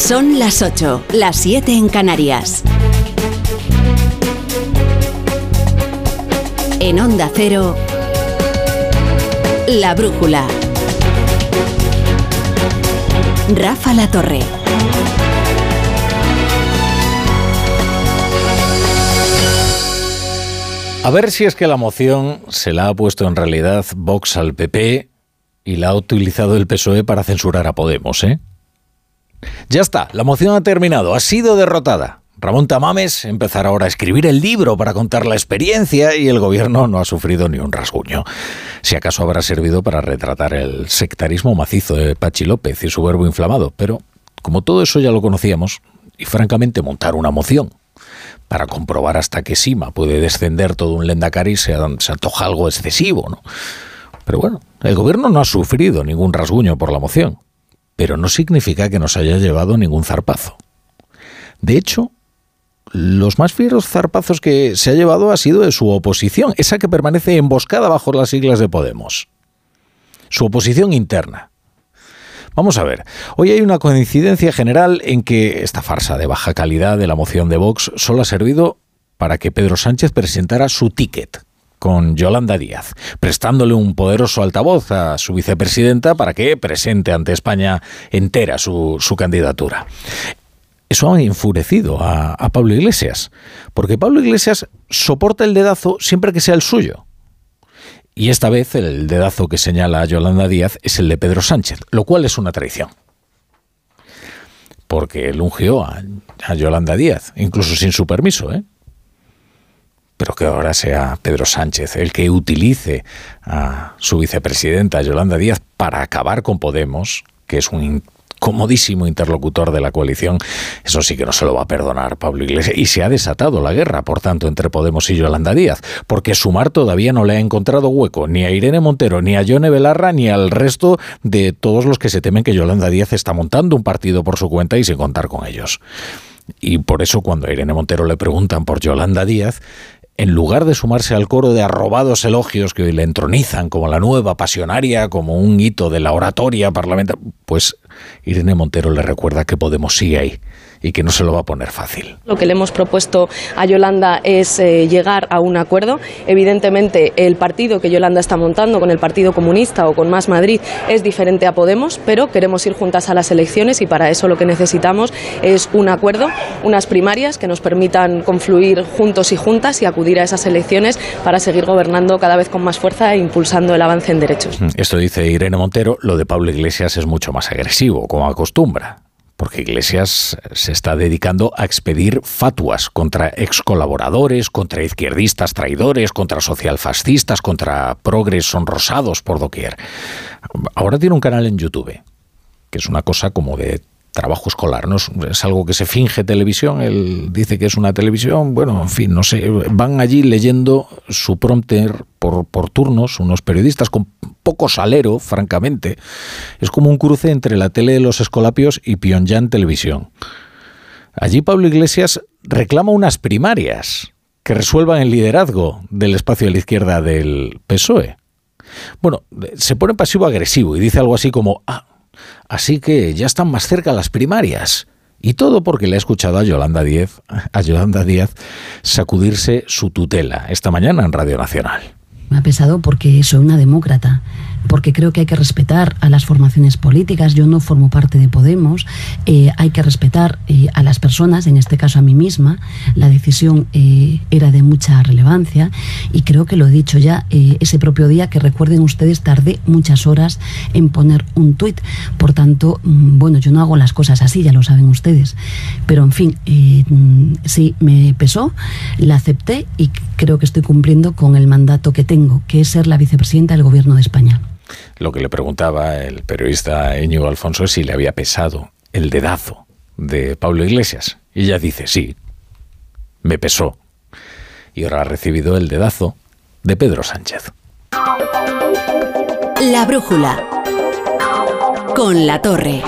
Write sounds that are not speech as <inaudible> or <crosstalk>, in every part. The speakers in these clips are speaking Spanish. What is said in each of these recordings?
Son las 8, las 7 en Canarias. En Onda Cero, La Brújula. Rafa La Torre. A ver si es que la moción se la ha puesto en realidad Vox al PP y la ha utilizado el PSOE para censurar a Podemos, ¿eh? Ya está, la moción ha terminado, ha sido derrotada. Ramón Tamames empezará ahora a escribir el libro para contar la experiencia y el gobierno no ha sufrido ni un rasguño. Si acaso habrá servido para retratar el sectarismo macizo de Pachi López y su verbo inflamado, pero como todo eso ya lo conocíamos, y francamente montar una moción para comprobar hasta qué sima puede descender todo un lendacari se, se antoja algo excesivo, ¿no? Pero bueno, el gobierno no ha sufrido ningún rasguño por la moción pero no significa que nos haya llevado ningún zarpazo. De hecho, los más fieros zarpazos que se ha llevado ha sido de su oposición, esa que permanece emboscada bajo las siglas de Podemos. Su oposición interna. Vamos a ver, hoy hay una coincidencia general en que esta farsa de baja calidad de la moción de Vox solo ha servido para que Pedro Sánchez presentara su ticket con Yolanda Díaz, prestándole un poderoso altavoz a su vicepresidenta para que presente ante España entera su, candidatura. Eso ha enfurecido a, a Pablo Iglesias, porque Pablo Iglesias soporta el dedazo siempre que sea el suyo. Y esta vez el dedazo que señala a Yolanda Díaz es el de Pedro Sánchez, lo cual es una traición. Porque él ungió a, a Yolanda Díaz, incluso sin su permiso, ¿eh? Pero que ahora sea Pedro Sánchez el que utilice a su vicepresidenta Yolanda Díaz para acabar con Podemos, que es un comodísimo interlocutor de la coalición, eso sí que no se lo va a perdonar Pablo Iglesias. Y se ha desatado la guerra, por tanto, entre Podemos y Yolanda Díaz, porque Sumar todavía no le ha encontrado hueco ni a Irene Montero, ni a Yone Belarra, ni al resto de todos los que se temen que Yolanda Díaz está montando un partido por su cuenta y sin contar con ellos. Y por eso cuando a Irene Montero le preguntan por Yolanda Díaz, en lugar de sumarse al coro de arrobados elogios que hoy le entronizan como la nueva pasionaria, como un hito de la oratoria parlamentaria, pues Irene Montero le recuerda que Podemos sigue ahí y que no se lo va a poner fácil. Lo que le hemos propuesto a Yolanda es eh, llegar a un acuerdo. Evidentemente, el partido que Yolanda está montando con el Partido Comunista o con Más Madrid es diferente a Podemos, pero queremos ir juntas a las elecciones y para eso lo que necesitamos es un acuerdo, unas primarias que nos permitan confluir juntos y juntas y acudir a esas elecciones para seguir gobernando cada vez con más fuerza e impulsando el avance en derechos. Esto dice Irene Montero, lo de Pablo Iglesias es mucho más agresivo, como acostumbra porque Iglesias se está dedicando a expedir fatuas contra excolaboradores, contra izquierdistas traidores, contra socialfascistas, contra progres sonrosados por doquier. Ahora tiene un canal en YouTube, que es una cosa como de trabajo escolar, no es, algo que se finge televisión, él dice que es una televisión, bueno, en fin, no sé, van allí leyendo su prompter por, turnos, unos periodistas con poco salero, francamente, es como un cruce entre la tele de los escolapios y Pyongyang Televisión. Allí Pablo Iglesias reclama unas primarias que resuelvan el liderazgo del espacio de la izquierda del PSOE. Bueno, se pone pasivo-agresivo y dice algo así como, ah, Así que ya están más cerca las primarias. Y todo porque le ha escuchado a Yolanda Díaz, <laughs> a Yolanda Díaz sacudirse su tutela esta mañana en Radio Nacional. Me ha pesado porque soy una demócrata porque creo que hay que respetar a las formaciones políticas. Yo no formo parte de Podemos. Eh, hay que respetar eh, a las personas, en este caso a mí misma. La decisión eh, era de mucha relevancia y creo que lo he dicho ya ese propio día que recuerden ustedes tardé muchas horas en poner un tuit. Por tanto, mm, bueno, yo no hago las cosas así, ya lo saben ustedes. Pero en fin, mm, sí, me pesó, la acepté y creo que estoy cumpliendo con el mandato que tengo, que es ser la vicepresidenta del Gobierno de España. Lo que le preguntaba el periodista Íñigo Alfonso es si le había pesado el dedazo de Pablo Iglesias. Y ella dice, sí, me pesó. Y ahora ha recibido el dedazo de Pedro Sánchez. La brújula. Con la torre.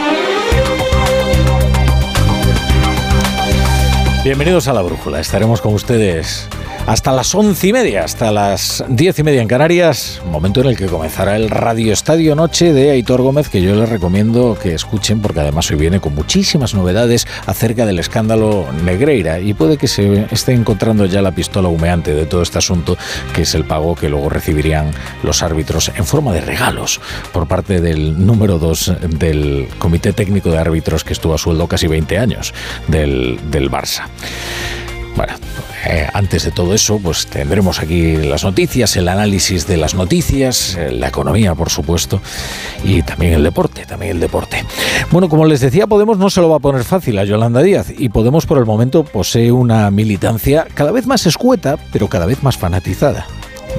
Bienvenidos a la brújula. Estaremos con ustedes hasta las once y media, hasta las diez y media en Canarias, momento en el que comenzará el Radio Estadio Noche de Aitor Gómez, que yo les recomiendo que escuchen porque además hoy viene con muchísimas novedades acerca del escándalo Negreira y puede que se esté encontrando ya la pistola humeante de todo este asunto, que es el pago que luego recibirían los árbitros en forma de regalos por parte del número dos del Comité Técnico de Árbitros que estuvo a sueldo casi 20 años del, del Barça. Bueno, eh, antes de todo eso, pues tendremos aquí las noticias, el análisis de las noticias, eh, la economía, por supuesto, y también el deporte, también el deporte. Bueno, como les decía, Podemos no se lo va a poner fácil a Yolanda Díaz, y Podemos por el momento posee una militancia cada vez más escueta, pero cada vez más fanatizada.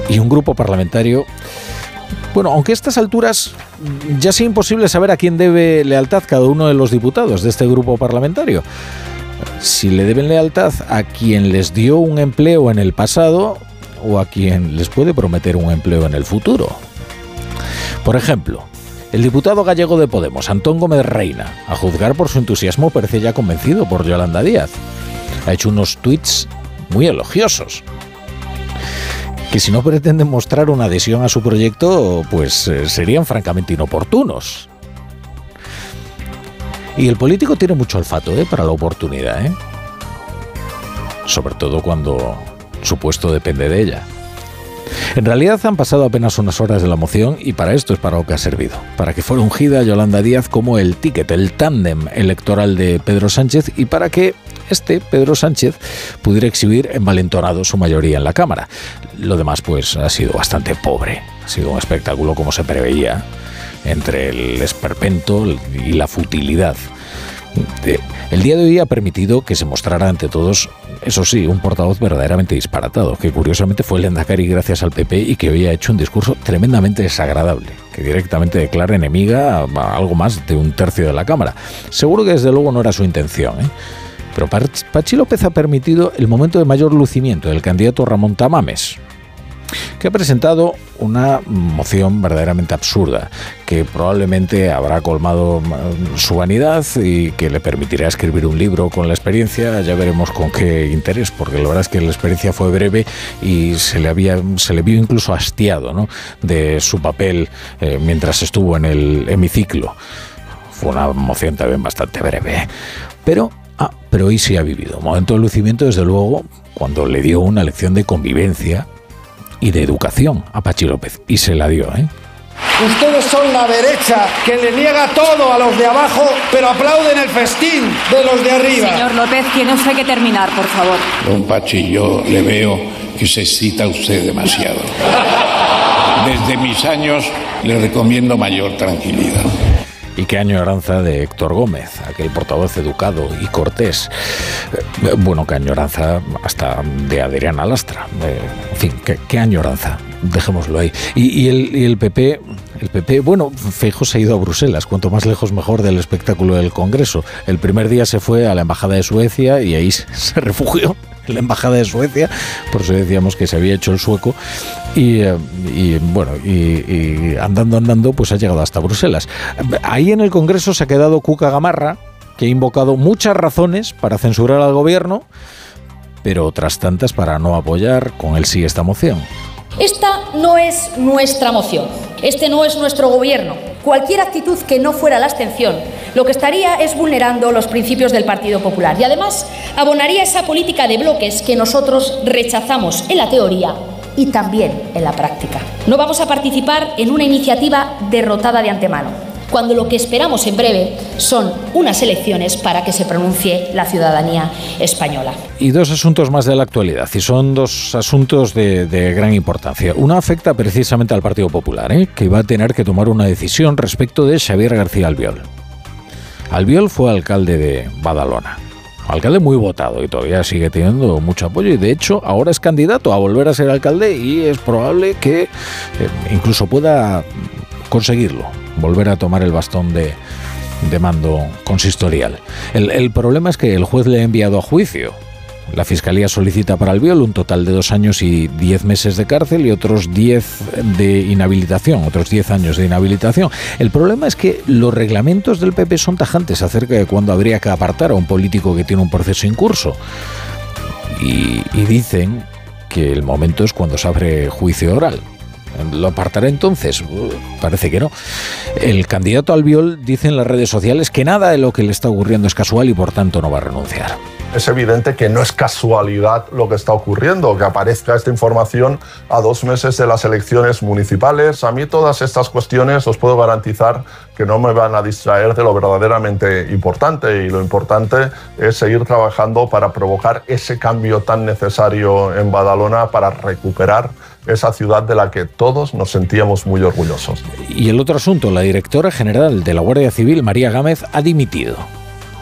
Y un grupo parlamentario bueno, aunque a estas alturas ya sea imposible saber a quién debe lealtad cada uno de los diputados de este grupo parlamentario si le deben lealtad a quien les dio un empleo en el pasado o a quien les puede prometer un empleo en el futuro. Por ejemplo, el diputado gallego de Podemos, Antón Gómez Reina, a juzgar por su entusiasmo, parece ya convencido por Yolanda Díaz. Ha hecho unos tweets muy elogiosos. Que si no pretenden mostrar una adhesión a su proyecto, pues eh, serían francamente inoportunos. Y el político tiene mucho olfato ¿eh? para la oportunidad, ¿eh? sobre todo cuando su puesto depende de ella. En realidad han pasado apenas unas horas de la moción y para esto es para lo que ha servido, para que fuera ungida Yolanda Díaz como el ticket, el tándem electoral de Pedro Sánchez y para que este, Pedro Sánchez, pudiera exhibir envalentonado su mayoría en la Cámara. Lo demás pues ha sido bastante pobre, ha sido un espectáculo como se preveía entre el esperpento y la futilidad. El día de hoy ha permitido que se mostrara ante todos, eso sí, un portavoz verdaderamente disparatado, que curiosamente fue el Endacari gracias al PP y que hoy ha hecho un discurso tremendamente desagradable, que directamente declara enemiga a algo más de un tercio de la Cámara. Seguro que desde luego no era su intención, ¿eh? Pero Pachi López ha permitido el momento de mayor lucimiento del candidato Ramón Tamames, que ha presentado una moción verdaderamente absurda, que probablemente habrá colmado mm, su vanidad y que le permitirá escribir un libro con la experiencia, ya veremos con qué interés, porque la verdad es que la experiencia fue breve y se le, había, se le vio incluso hastiado ¿no? de su papel eh, mientras estuvo en el hemiciclo. Fue una moción también bastante breve. Pero Ah, pero hoy sí ha vivido. Momento de lucimiento, desde luego, cuando le dio una lección de convivencia y de educación a Pachi López. Y se la dio, ¿eh? Ustedes son la derecha que le niega todo a los de abajo, pero aplauden el festín de los de arriba. Señor López, tiene usted que terminar, por favor. Don Pachi, yo le veo que se excita usted demasiado. <laughs> Desde mis años le recomiendo mayor tranquilidad. Y qué añoranza de Héctor Gómez, aquel portavoz educado y cortés. Eh, bueno, qué añoranza hasta de Adriana Lastra. Eh, en fin, qué, añoranza. Dejémoslo ahí. Y, el, el PP el PP, bueno, Feijo se ha ido a Bruselas, cuanto más lejos mejor del espectáculo del Congreso. El primer día se fue a la Embajada de Suecia y ahí <laughs> se refugió <laughs> la Embajada de Suecia, por eso decíamos que se había hecho el sueco, y, eh, bueno, y, andando, andando, pues ha llegado hasta Bruselas. Ahí en el Congreso se ha quedado Cuca Gamarra, que ha invocado muchas razones para censurar al gobierno, pero otras tantas para no apoyar con el sí esta moción. Esta no es nuestra moción, este no es nuestro gobierno. Cualquier actitud que no fuera la abstención lo que estaría es vulnerando los principios del Partido Popular y además abonaría esa política de bloques que nosotros rechazamos en la teoría y también en la práctica. No vamos a participar en una iniciativa derrotada de antemano cuando lo que esperamos en breve son unas elecciones para que se pronuncie la ciudadanía española. Y dos asuntos más de la actualidad, y son dos asuntos de, gran importancia. Uno afecta precisamente al Partido Popular, ¿eh? que va a tener que tomar una decisión respecto de Xavier García Albiol. Albiol fue alcalde de Badalona. Alcalde muy votado y todavía sigue teniendo mucho apoyo y de hecho ahora es candidato a volver a ser alcalde y es probable que eh, incluso pueda conseguirlo volver a tomar el bastón de, mando consistorial. El, problema es que el juez le ha enviado a juicio. La Fiscalía solicita para el viol un total de dos años y diez meses de cárcel y otros diez de inhabilitación, otros diez años de inhabilitación. El problema es que los reglamentos del PP son tajantes acerca de cuándo habría que apartar a un político que tiene un proceso en curso. y dicen que el momento es cuando se abre juicio oral. ¿Lo apartará entonces? Uh, parece que no. El candidato Albiol dice en las redes sociales que nada de lo que le está ocurriendo es casual y por tanto no va a renunciar es evidente que no es casualidad lo que está ocurriendo, que aparezca esta información a dos meses de las elecciones municipales. A mí todas estas cuestiones os puedo garantizar que no me van a distraer de lo verdaderamente importante y lo importante es seguir trabajando para provocar ese cambio tan necesario en Badalona para recuperar esa ciudad de la que todos nos sentíamos muy orgullosos. Y el otro asunto, la directora general de la Guardia Civil, María Gámez, ha dimitido.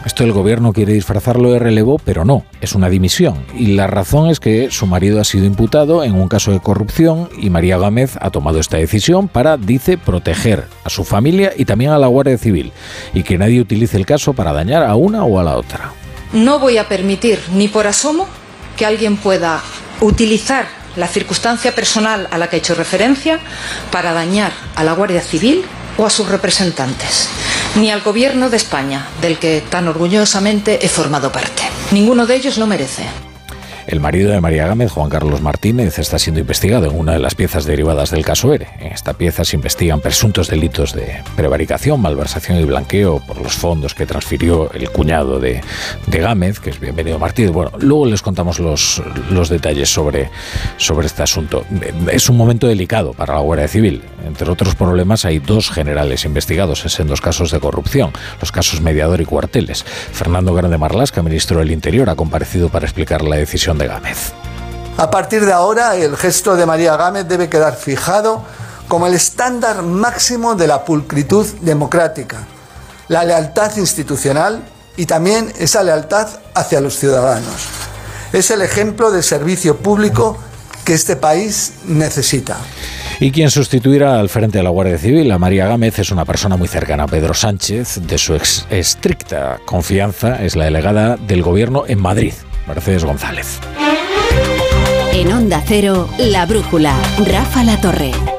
Esto el gobierno quiere disfrazarlo de relevo, pero no, es una dimisión. Y la razón es que su marido ha sido imputado en un caso de corrupción y María Gámez ha tomado esta decisión para, dice, proteger a su familia y también a la Guardia Civil y que nadie utilice el caso para dañar a una o a la otra. No voy a permitir ni por asomo que alguien pueda utilizar la circunstancia personal a la que he hecho referencia para dañar a la Guardia Civil o a sus representantes, ni al gobierno de España, del que tan orgullosamente he formado parte. Ninguno de ellos lo merece. El marido de María Gámez, Juan Carlos Martínez, está siendo investigado en una de las piezas derivadas del caso ERE. En esta pieza se investigan presuntos delitos de prevaricación, malversación y blanqueo por los fondos que transfirió el cuñado de, Gámez, que es bienvenido Martínez. Bueno, luego les contamos los, los detalles sobre, sobre este asunto. Es un momento delicado para la Guardia Civil. Entre otros problemas, hay dos generales investigados en dos casos de corrupción, los casos Mediador y Cuarteles. Fernando Grande Marlasca, ministro del Interior, ha comparecido para explicar la decisión de Gámez. A partir de ahora, el gesto de María Gámez debe quedar fijado como el estándar máximo de la pulcritud democrática, la lealtad institucional y también esa lealtad hacia los ciudadanos. Es el ejemplo de servicio público que este país necesita. Y quien sustituirá al frente de la Guardia Civil a María Gámez es una persona muy cercana a Pedro Sánchez, de su estricta confianza, es la delegada del gobierno en Madrid, Mercedes González. En Onda Cero, La Brújula, Rafa La Torre.